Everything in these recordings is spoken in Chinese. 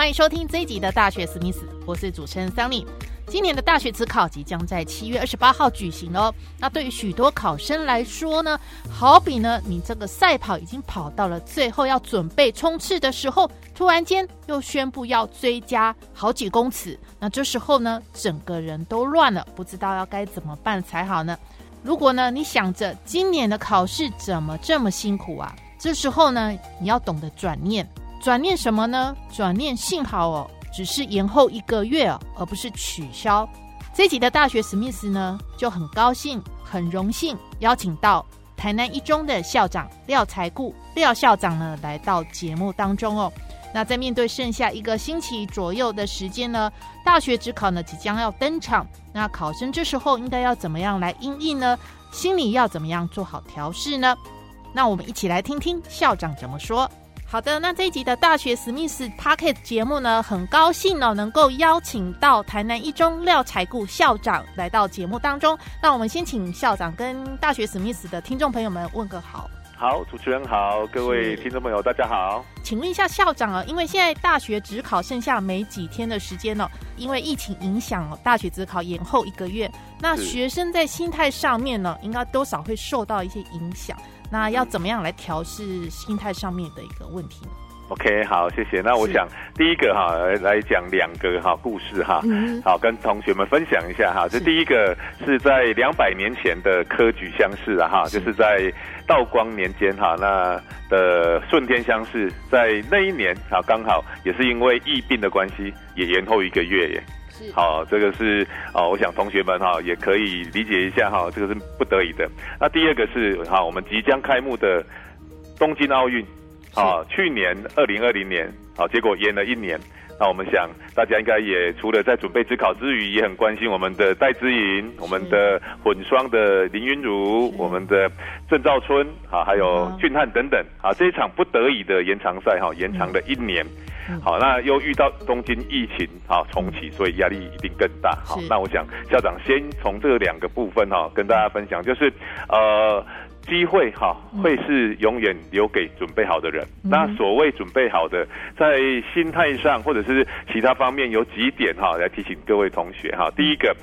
欢迎收听这一集的大学史密斯，我是主持人桑尼。今年的大学自考即将在七月二十八号举行哦。那对于许多考生来说呢，好比呢，你这个赛跑已经跑到了最后要准备冲刺的时候，突然间又宣布要追加好几公尺，那这时候呢，整个人都乱了，不知道要该怎么办才好呢？如果呢，你想着今年的考试怎么这么辛苦啊？这时候呢，你要懂得转念，转念什么呢？转念幸好哦。只是延后一个月哦，而不是取消。这集的大学史密斯呢，就很高兴、很荣幸邀请到台南一中的校长廖才固廖校长呢，来到节目当中哦。那在面对剩下一个星期左右的时间呢，大学职考呢即将要登场，那考生这时候应该要怎么样来应应呢？心里要怎么样做好调试呢？那我们一起来听听校长怎么说。好的，那这一集的大学史密斯 Pocket 节目呢，很高兴哦，能够邀请到台南一中廖才固校长来到节目当中。那我们先请校长跟大学史密斯的听众朋友们问个好。好，主持人好，各位听众朋友大家好。请问一下校长啊，因为现在大学只考剩下没几天的时间了，因为疫情影响，大学只考延后一个月，那学生在心态上面呢，应该多少会受到一些影响。那要怎么样来调试心态上面的一个问题呢？OK，好，谢谢。那我想第一个哈来来讲两个哈故事哈，好跟同学们分享一下哈。这第一个是在两百年前的科举乡试啊哈，就是在道光年间哈那的顺天乡试，在那一年啊刚好也是因为疫病的关系，也延后一个月耶。好，这个是啊，我想同学们哈也可以理解一下哈，这个是不得已的。那第二个是哈，我们即将开幕的东京奥运，啊，去年二零二零年，啊，结果延了一年。那我们想，大家应该也除了在准备自考之余，也很关心我们的戴资颖、我们的混双的林云如、我们的郑兆春，啊，还有俊汉等等，啊，这一场不得已的延长赛哈，延长了一年。好，那又遇到东京疫情啊重启，所以压力一定更大。好，那我想校长先从这两个部分哈跟大家分享，就是呃机会哈会是永远留给准备好的人。那所谓准备好的，在心态上或者是其他方面有几点哈来提醒各位同学哈。第一个。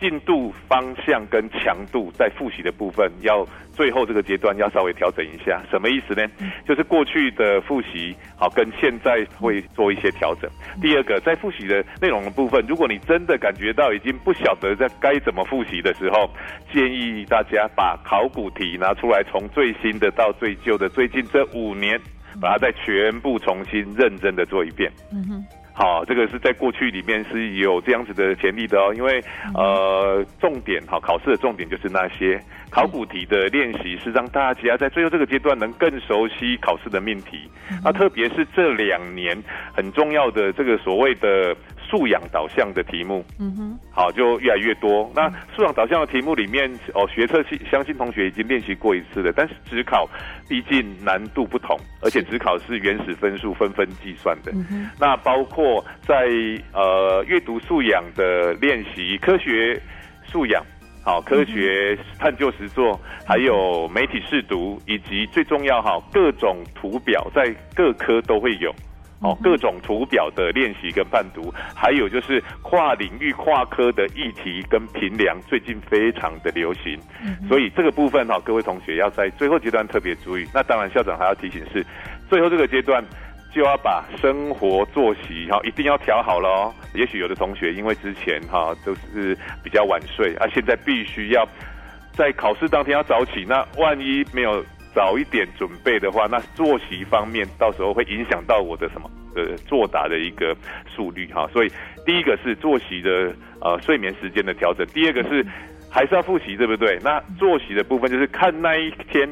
进度方向跟强度在复习的部分，要最后这个阶段要稍微调整一下，什么意思呢？就是过去的复习好跟现在会做一些调整。第二个，在复习的内容的部分，如果你真的感觉到已经不晓得在该怎么复习的时候，建议大家把考古题拿出来，从最新的到最旧的，最近这五年，把它再全部重新认真的做一遍。嗯哼。好，这个是在过去里面是有这样子的潜力的哦，因为呃，重点哈，考试的重点就是那些考古题的练习，是让大家在最后这个阶段能更熟悉考试的命题。那特别是这两年很重要的这个所谓的。素养导向的题目，嗯哼，好，就越来越多。那素养导向的题目里面，哦，学测系相信同学已经练习过一次了。但是只考毕竟难度不同，而且只考是原始分数分分计算的。嗯那包括在呃阅读素养的练习、科学素养、好科学探究实作，还有媒体试读，以及最重要哈各种图表，在各科都会有。哦，各种图表的练习跟判读，还有就是跨领域、跨科的议题跟评量，最近非常的流行。所以这个部分哈，各位同学要在最后阶段特别注意。那当然，校长还要提醒是，最后这个阶段就要把生活作息哈一定要调好了哦。也许有的同学因为之前哈都是比较晚睡，啊，现在必须要在考试当天要早起，那万一没有。早一点准备的话，那作息方面到时候会影响到我的什么呃作答的一个速率哈。所以第一个是作息的呃睡眠时间的调整，第二个是还是要复习，对不对？那作息的部分就是看那一天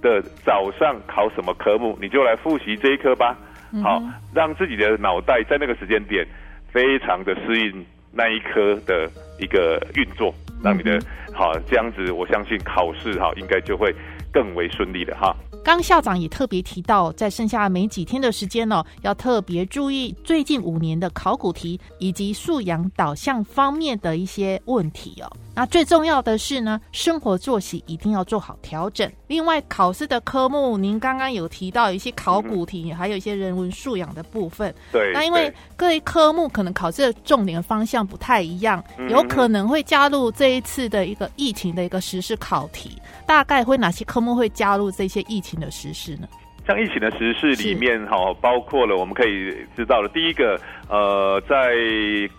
的早上考什么科目，你就来复习这一科吧。好，让自己的脑袋在那个时间点非常的适应那一科的一个运作，让你的好这样子，我相信考试哈应该就会更为顺利的哈。刚校长也特别提到，在剩下没几天的时间呢，要特别注意最近五年的考古题以及素养导向方面的一些问题哦。那最重要的是呢，生活作息一定要做好调整。另外，考试的科目，您刚刚有提到一些考古题，还有一些人文素养的部分。对。那因为各一科目可能考试的重点方向不太一样，有可能会加入这一次的一个疫情的一个实施考题。大概会哪些科目会加入这些疫情的实施呢？像疫情的实事里面，哈，包括了我们可以知道的，第一个，呃，在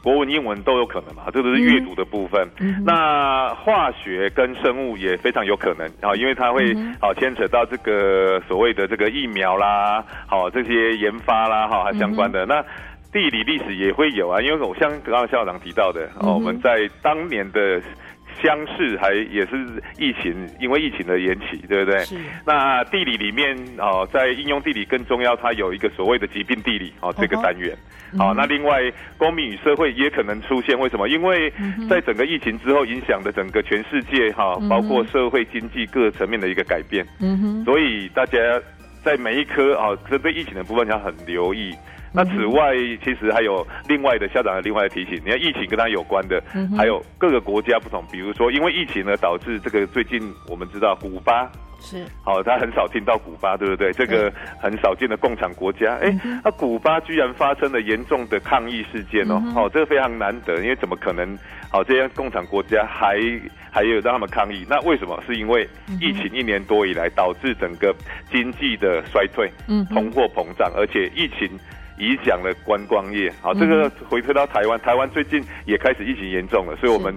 国文、英文都有可能嘛，这都是阅读的部分。那化学跟生物也非常有可能啊，因为它会好牵扯到这个所谓的这个疫苗啦，好这些研发啦，哈，相关的。那地理、历史也会有啊，因为我像刚刚校长提到的，哦，我们在当年的。乡试还也是疫情，因为疫情的延期，对不对？是。那地理里面哦，在应用地理更重要，它有一个所谓的疾病地理哦，这个单元。好，那另外公民与社会也可能出现，为什么？因为在整个疫情之后，影响的整个全世界哈，包括社会经济各层面的一个改变。嗯哼。所以大家在每一科啊，针对疫情的部分要很留意。那此外，其实还有另外的校长的另外的提醒，你看疫情跟它有关的，还有各个国家不同，比如说因为疫情呢，导致这个最近我们知道古巴是好，他很少听到古巴，对不对？这个很少见的共产国家，哎，那古巴居然发生了严重的抗议事件哦，好，这个非常难得，因为怎么可能好这些共产国家还还有让他们抗议？那为什么？是因为疫情一年多以来导致整个经济的衰退，嗯，通货膨胀，而且疫情。影响了观光业，好，这个回推到台湾，台湾最近也开始疫情严重了，所以我们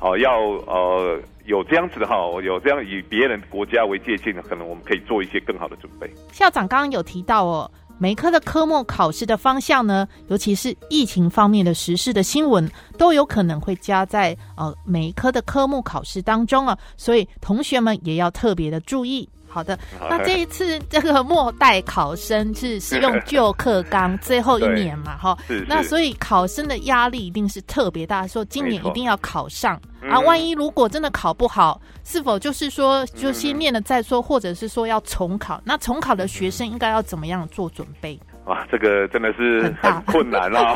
哦要呃有这样子的哈，有这样以别人国家为借鉴的，可能我们可以做一些更好的准备。校长刚刚有提到哦，每科的科目考试的方向呢，尤其是疫情方面的时事的新闻，都有可能会加在呃每一科的科目考试当中啊，所以同学们也要特别的注意。好的，那这一次这个末代考生是是用旧课纲最后一年嘛，哈，那所以考生的压力一定是特别大，说今年一定要考上。啊，万一如果真的考不好，是否就是说就先念了再说，或者是说要重考？那重考的学生应该要怎么样做准备？哇，这个真的是很困难 啊！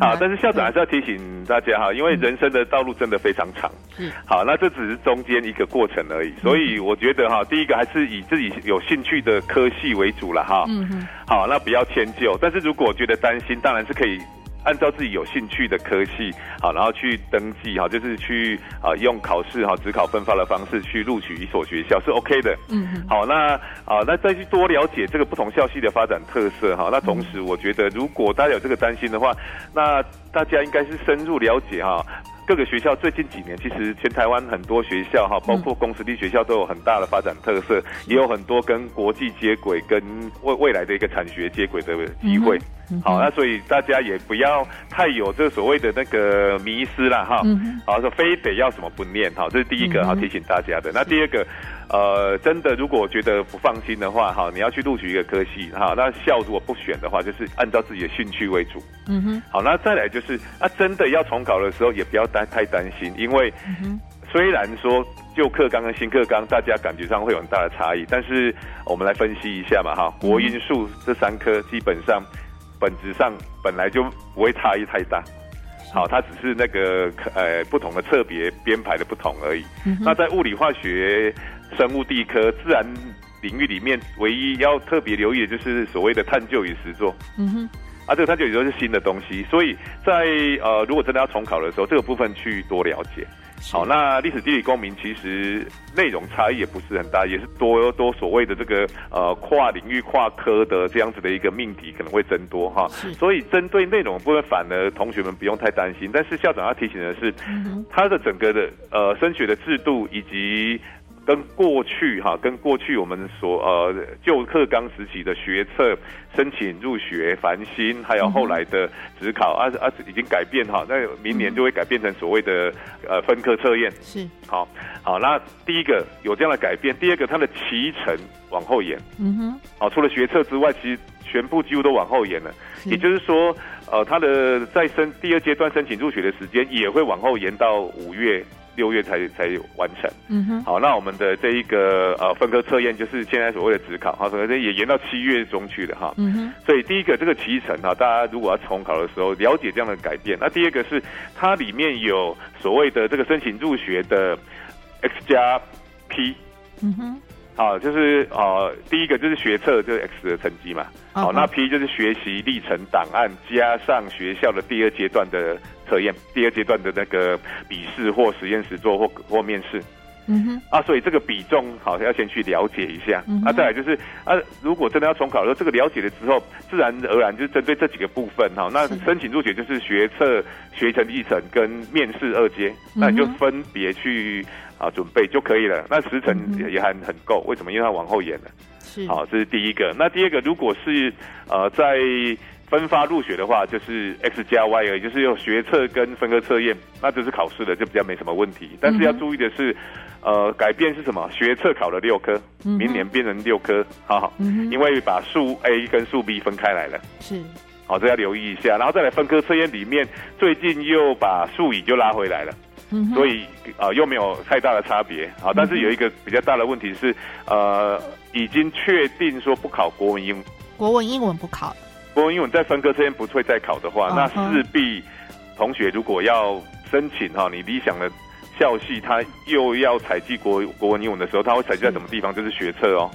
好，但是校长还是要提醒大家哈，因为人生的道路真的非常长。嗯，好，那这只是中间一个过程而已，所以我觉得哈，第一个还是以自己有兴趣的科系为主了哈。嗯嗯，好，那不要迁就，但是如果觉得担心，当然是可以。按照自己有兴趣的科系，好，然后去登记，哈，就是去啊，用考试哈，只考分发的方式去录取一所学校是 OK 的。嗯，好，那啊，那再去多了解这个不同校系的发展特色，哈，那同时我觉得，如果大家有这个担心的话，那大家应该是深入了解哈。各个学校最近几年，其实全台湾很多学校哈，包括公私立学校都有很大的发展特色，也有很多跟国际接轨、跟未未来的一个产学接轨的机会。好，那所以大家也不要太有这所谓的那个迷失了哈。好，说非得要什么不念哈，这是第一个哈提醒大家的。那第二个。呃，真的，如果觉得不放心的话，哈，你要去录取一个科系，哈，那校如果不选的话，就是按照自己的兴趣为主。嗯哼。好，那再来就是，啊，真的要重考的时候，也不要担太担心，因为虽然说旧课纲跟新课纲，大家感觉上会有很大的差异，但是我们来分析一下嘛，哈，国音数这三科基本上本质上本来就不会差异太大。好，它只是那个呃不同的侧别编排的不同而已。那在物理化学。生物地科自然领域里面，唯一要特别留意的就是所谓的探究与实作。嗯哼，啊，这个探究与实作是新的东西，所以在呃，如果真的要重考的时候，这个部分去多了解。好，那历史地理公民其实内容差异也不是很大，也是多多所谓的这个呃跨领域跨科的这样子的一个命题可能会增多哈。所以针对内容部分，反而同学们不用太担心。但是校长要提醒的是，他的整个的呃升学的制度以及跟过去哈，跟过去我们所呃旧课纲时期的学测申请入学繁星，还有后来的职考啊啊已经改变哈，那明年就会改变成所谓的呃分科测验。是，好，好，那第一个有这样的改变，第二个它的期程往后延。嗯哼，好，除了学测之外，其实全部几乎都往后延了。也就是说，呃，它的再申第二阶段申请入学的时间也会往后延到五月。六月才才完成，嗯哼，好，那我们的这一个呃分科测验就是现在所谓的职考，好，所以也延到七月中去了哈，嗯哼，所以第一个这个期程哈，大家如果要重考的时候了解这样的改变，那第二个是它里面有所谓的这个申请入学的 X 加 P，嗯哼。好，就是呃，第一个就是学测，就是 X 的成绩嘛。好，那 P 就是学习历程档案加上学校的第二阶段的测验，第二阶段的那个笔试或实验室做或或面试。嗯哼。啊，所以这个比重好要先去了解一下。啊，再来就是啊，如果真的要重考的时候，这个了解了之后，自然而然就针对这几个部分哈。那申请入学就是学测学成历程跟面试二阶，那你就分别去。啊，准备就可以了。那时辰也也很很够，为什么？因为它往后延了。是，好，这是第一个。那第二个，如果是呃在分发入学的话，就是 X 加 Y 而已，就是有学测跟分科测验，那就是考试的，就比较没什么问题。但是要注意的是，呃，改变是什么？学测考了六科，明年变成六科，好好，因为把数 A 跟数 B 分开来了。是，好，这要留意一下。然后再来分科测验里面，最近又把数乙就拉回来了。所以啊，又没有太大的差别啊，但是有一个比较大的问题是，呃，已经确定说不考国文英，国文英文不考，国文英文在分科这边不会再考的话，那势必同学如果要申请哈，你理想的校系，他又要采集国国文英文的时候，他会采集在什么地方？就是学测哦。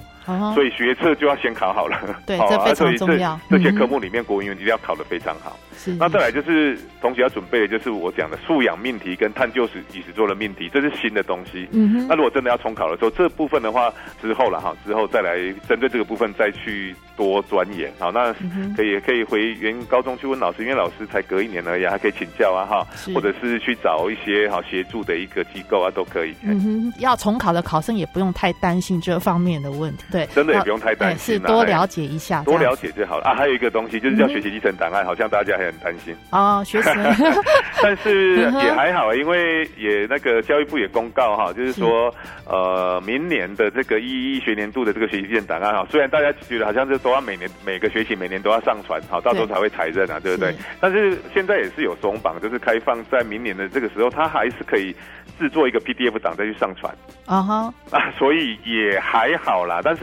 所以学测就要先考好了，对，这非常重要。这些科目里面，国文、一定要考得非常好。是。那再来就是同学要准备的，就是我讲的素养命题跟探究史历史做的命题，这是新的东西。嗯哼。那如果真的要重考的时候，这部分的话之后了哈，之后再来针对这个部分再去多钻研。好，那可以可以回原高中去问老师，因为老师才隔一年而已，还可以请教啊哈，或者是去找一些好协助的一个机构啊，都可以。嗯哼。要重考的考生也不用太担心这方面的问题。对。真的也不用太担心。是多了解一下，多了解就好了啊。还有一个东西就是叫学习历程档案，好像大家还很担心哦。学习，但是也还好，因为也那个教育部也公告哈，就是说呃，明年的这个一一学年度的这个学习历程档案哈，虽然大家觉得好像是都要每年每个学期每年都要上传，好，到时候才会采认啊，对不对？但是现在也是有松绑，就是开放在明年的这个时候，它还是可以制作一个 PDF 档再去上传啊哈啊，所以也还好啦。但是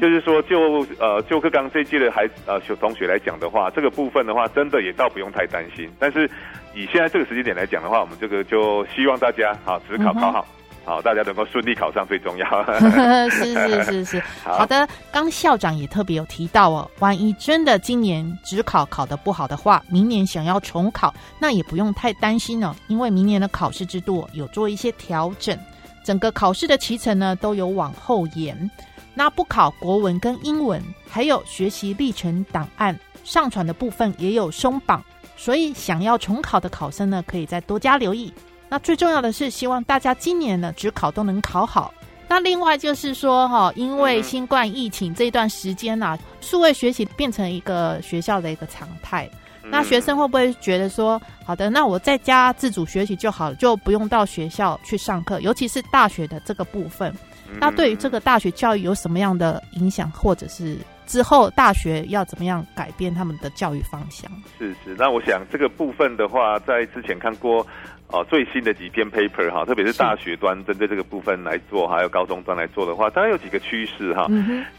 就是。说就呃就课刚这届的孩呃学同学来讲的话，这个部分的话，真的也倒不用太担心。但是以现在这个时间点来讲的话，我们这个就希望大家好，只考考好，好大家能够顺利考上最重要。是是是是，好的。刚校长也特别有提到哦，万一真的今年只考考得不好的话，明年想要重考，那也不用太担心了，因为明年的考试制度有做一些调整，整个考试的期程呢都有往后延。那不考国文跟英文，还有学习历程档案上传的部分也有松绑，所以想要重考的考生呢，可以再多加留意。那最重要的是，希望大家今年呢，只考都能考好。那另外就是说，哈，因为新冠疫情这段时间呢，数位学习变成一个学校的一个常态。那学生会不会觉得说，好的，那我在家自主学习就好了，就不用到学校去上课？尤其是大学的这个部分。那对于这个大学教育有什么样的影响，或者是之后大学要怎么样改变他们的教育方向？是是，那我想这个部分的话，在之前看过哦最新的几篇 paper 哈，特别是大学端针对这个部分来做，还有高中端来做的话，当然有几个趋势哈。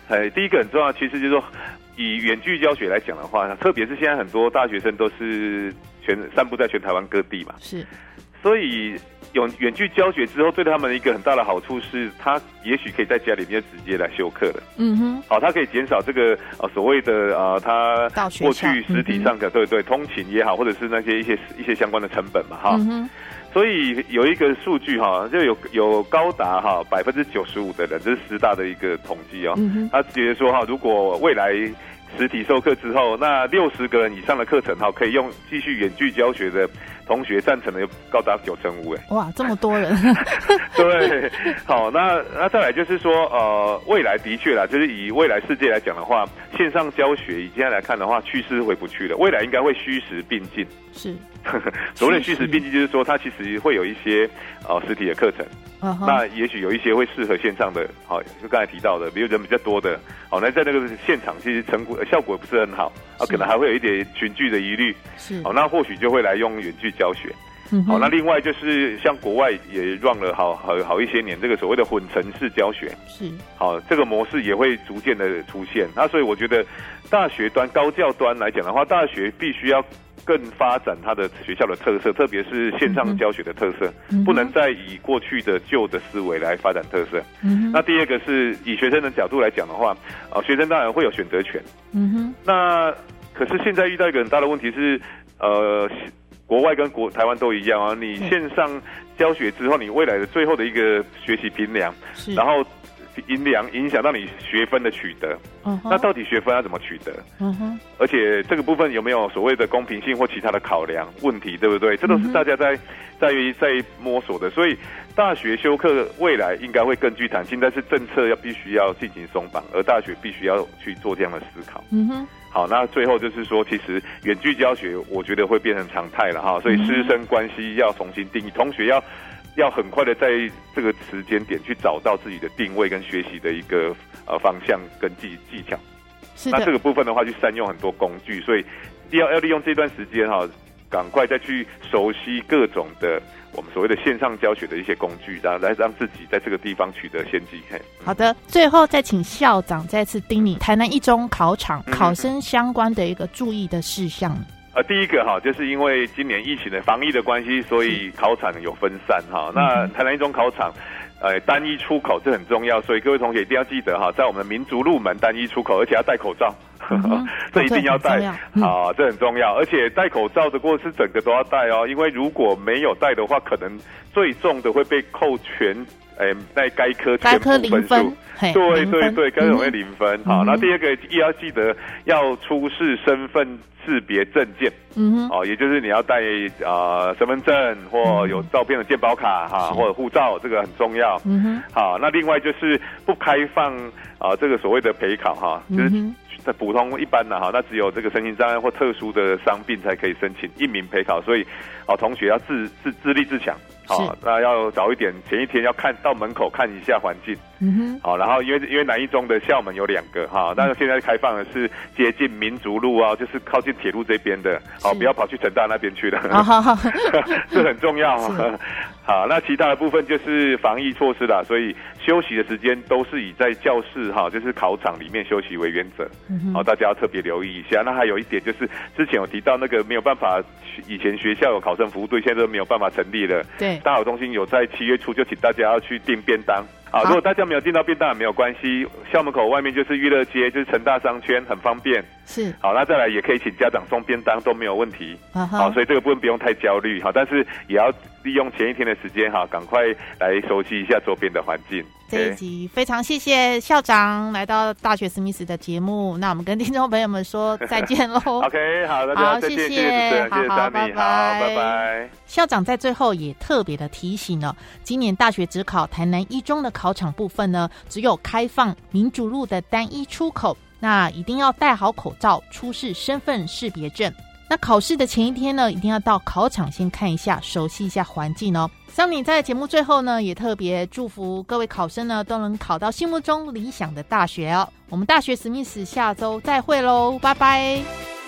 哎，第一个很重要的趋势就是说，以远距教学来讲的话，特别是现在很多大学生都是全散布在全台湾各地嘛，是，所以。有远距教学之后，对他们一个很大的好处是，他也许可以在家里面直接来修课了。嗯哼，好，他可以减少这个呃所谓的啊，他过去实体上的对对通勤也好，或者是那些一些一些相关的成本嘛，哈。所以有一个数据哈，就有有高达哈百分之九十五的人，这是十大的一个统计哦。他觉得说哈，如果未来实体授课之后，那六十个人以上的课程哈，可以用继续远距教学的。同学赞成的有高达九成五，哎，哇，这么多人，对，好，那那再来就是说，呃，未来的确啦，就是以未来世界来讲的话，线上教学以现在来看的话，趋势回不去了，未来应该会虚实并进。是，所谓的虚实并进，就是说它其实会有一些呃实体的课程，那也许有一些会适合线上的，好，就刚才提到的，比如人比较多的，好，那在那个现场其实成果效果不是很好，啊，可能还会有一点群聚的疑虑，是，好，那或许就会来用远距教学，嗯好，那另外就是像国外也 run 了好好好一些年，这个所谓的混成式教学，是，好，这个模式也会逐渐的出现，那所以我觉得大学端高教端来讲的话，大学必须要。更发展它的学校的特色，特别是线上教学的特色，不能再以过去的旧的思维来发展特色。那第二个是以学生的角度来讲的话，啊，学生当然会有选择权。嗯哼。那可是现在遇到一个很大的问题是，呃，国外跟国台湾都一样啊，你线上教学之后，你未来的最后的一个学习评量，然后。影响影响到你学分的取得，那到底学分要怎么取得？而且这个部分有没有所谓的公平性或其他的考量问题，对不对？这都是大家在在于在摸索的。所以大学修课未来应该会更具弹性，但是政策要必须要进行松绑，而大学必须要去做这样的思考。嗯哼，好，那最后就是说，其实远距教学我觉得会变成常态了哈，所以师生关系要重新定义，同学要。要很快的在这个时间点去找到自己的定位跟学习的一个呃方向跟技技巧。那这个部分的话，去善用很多工具，所以要要利用这段时间哈，赶快再去熟悉各种的我们所谓的线上教学的一些工具，然后来让自己在这个地方取得先机。嘿好的，最后再请校长再次叮咛台南一中考场考生相关的一个注意的事项。呃，第一个哈，就是因为今年疫情的防疫的关系，所以考场有分散哈。那台南一中考场，呃，单一出口这很重要，所以各位同学一定要记得哈，在我们民族入门单一出口，而且要戴口罩，这一定要戴啊，这很重要。而且戴口罩的过是整个都要戴哦，因为如果没有戴的话，可能最重的会被扣全。哎，在该科全部分数，对对对，该容易零分。好，那第二个也要记得要出示身份识别证件，嗯哼，哦，也就是你要带啊身份证或有照片的健保卡哈，或者护照，这个很重要。嗯哼，好，那另外就是不开放啊这个所谓的陪考哈，就是在普通一般的哈，那只有这个身心障碍或特殊的伤病才可以申请一名陪考，所以哦同学要自自自立自强。好，那要早一点，前一天要看到门口看一下环境。嗯哼。好，然后因为因为南一中的校门有两个哈，但是现在开放的是接近民族路啊，就是靠近铁路这边的。好，不要跑去成大那边去了。好好，这很重要。好，那其他的部分就是防疫措施啦，所以休息的时间都是以在教室哈，就是考场里面休息为原则。嗯好，大家要特别留意一下。那还有一点就是，之前有提到那个没有办法，以前学校有考生服务队，现在都没有办法成立了。对。大好中心有在七月初就请大家要去订便当。啊，如果大家没有订到便当也没有关系，校门口外面就是娱乐街，就是成大商圈，很方便。是。好，那再来也可以请家长送便当都没有问题。好，所以这个部分不用太焦虑。哈，但是也要利用前一天的时间哈，赶快来熟悉一下周边的环境。这一集非常谢谢校长来到大学史密斯的节目，那我们跟听众朋友们说再见喽。OK，好，好，谢谢，好好，拜拜，拜拜。校长在最后也特别的提醒了，今年大学只考台南一中的考场部分呢，只有开放民主路的单一出口，那一定要戴好口罩，出示身份识别证。那考试的前一天呢，一定要到考场先看一下，熟悉一下环境哦。桑尼在节目最后呢，也特别祝福各位考生呢，都能考到心目中理想的大学哦。我们大学史密斯下周再会喽，拜拜。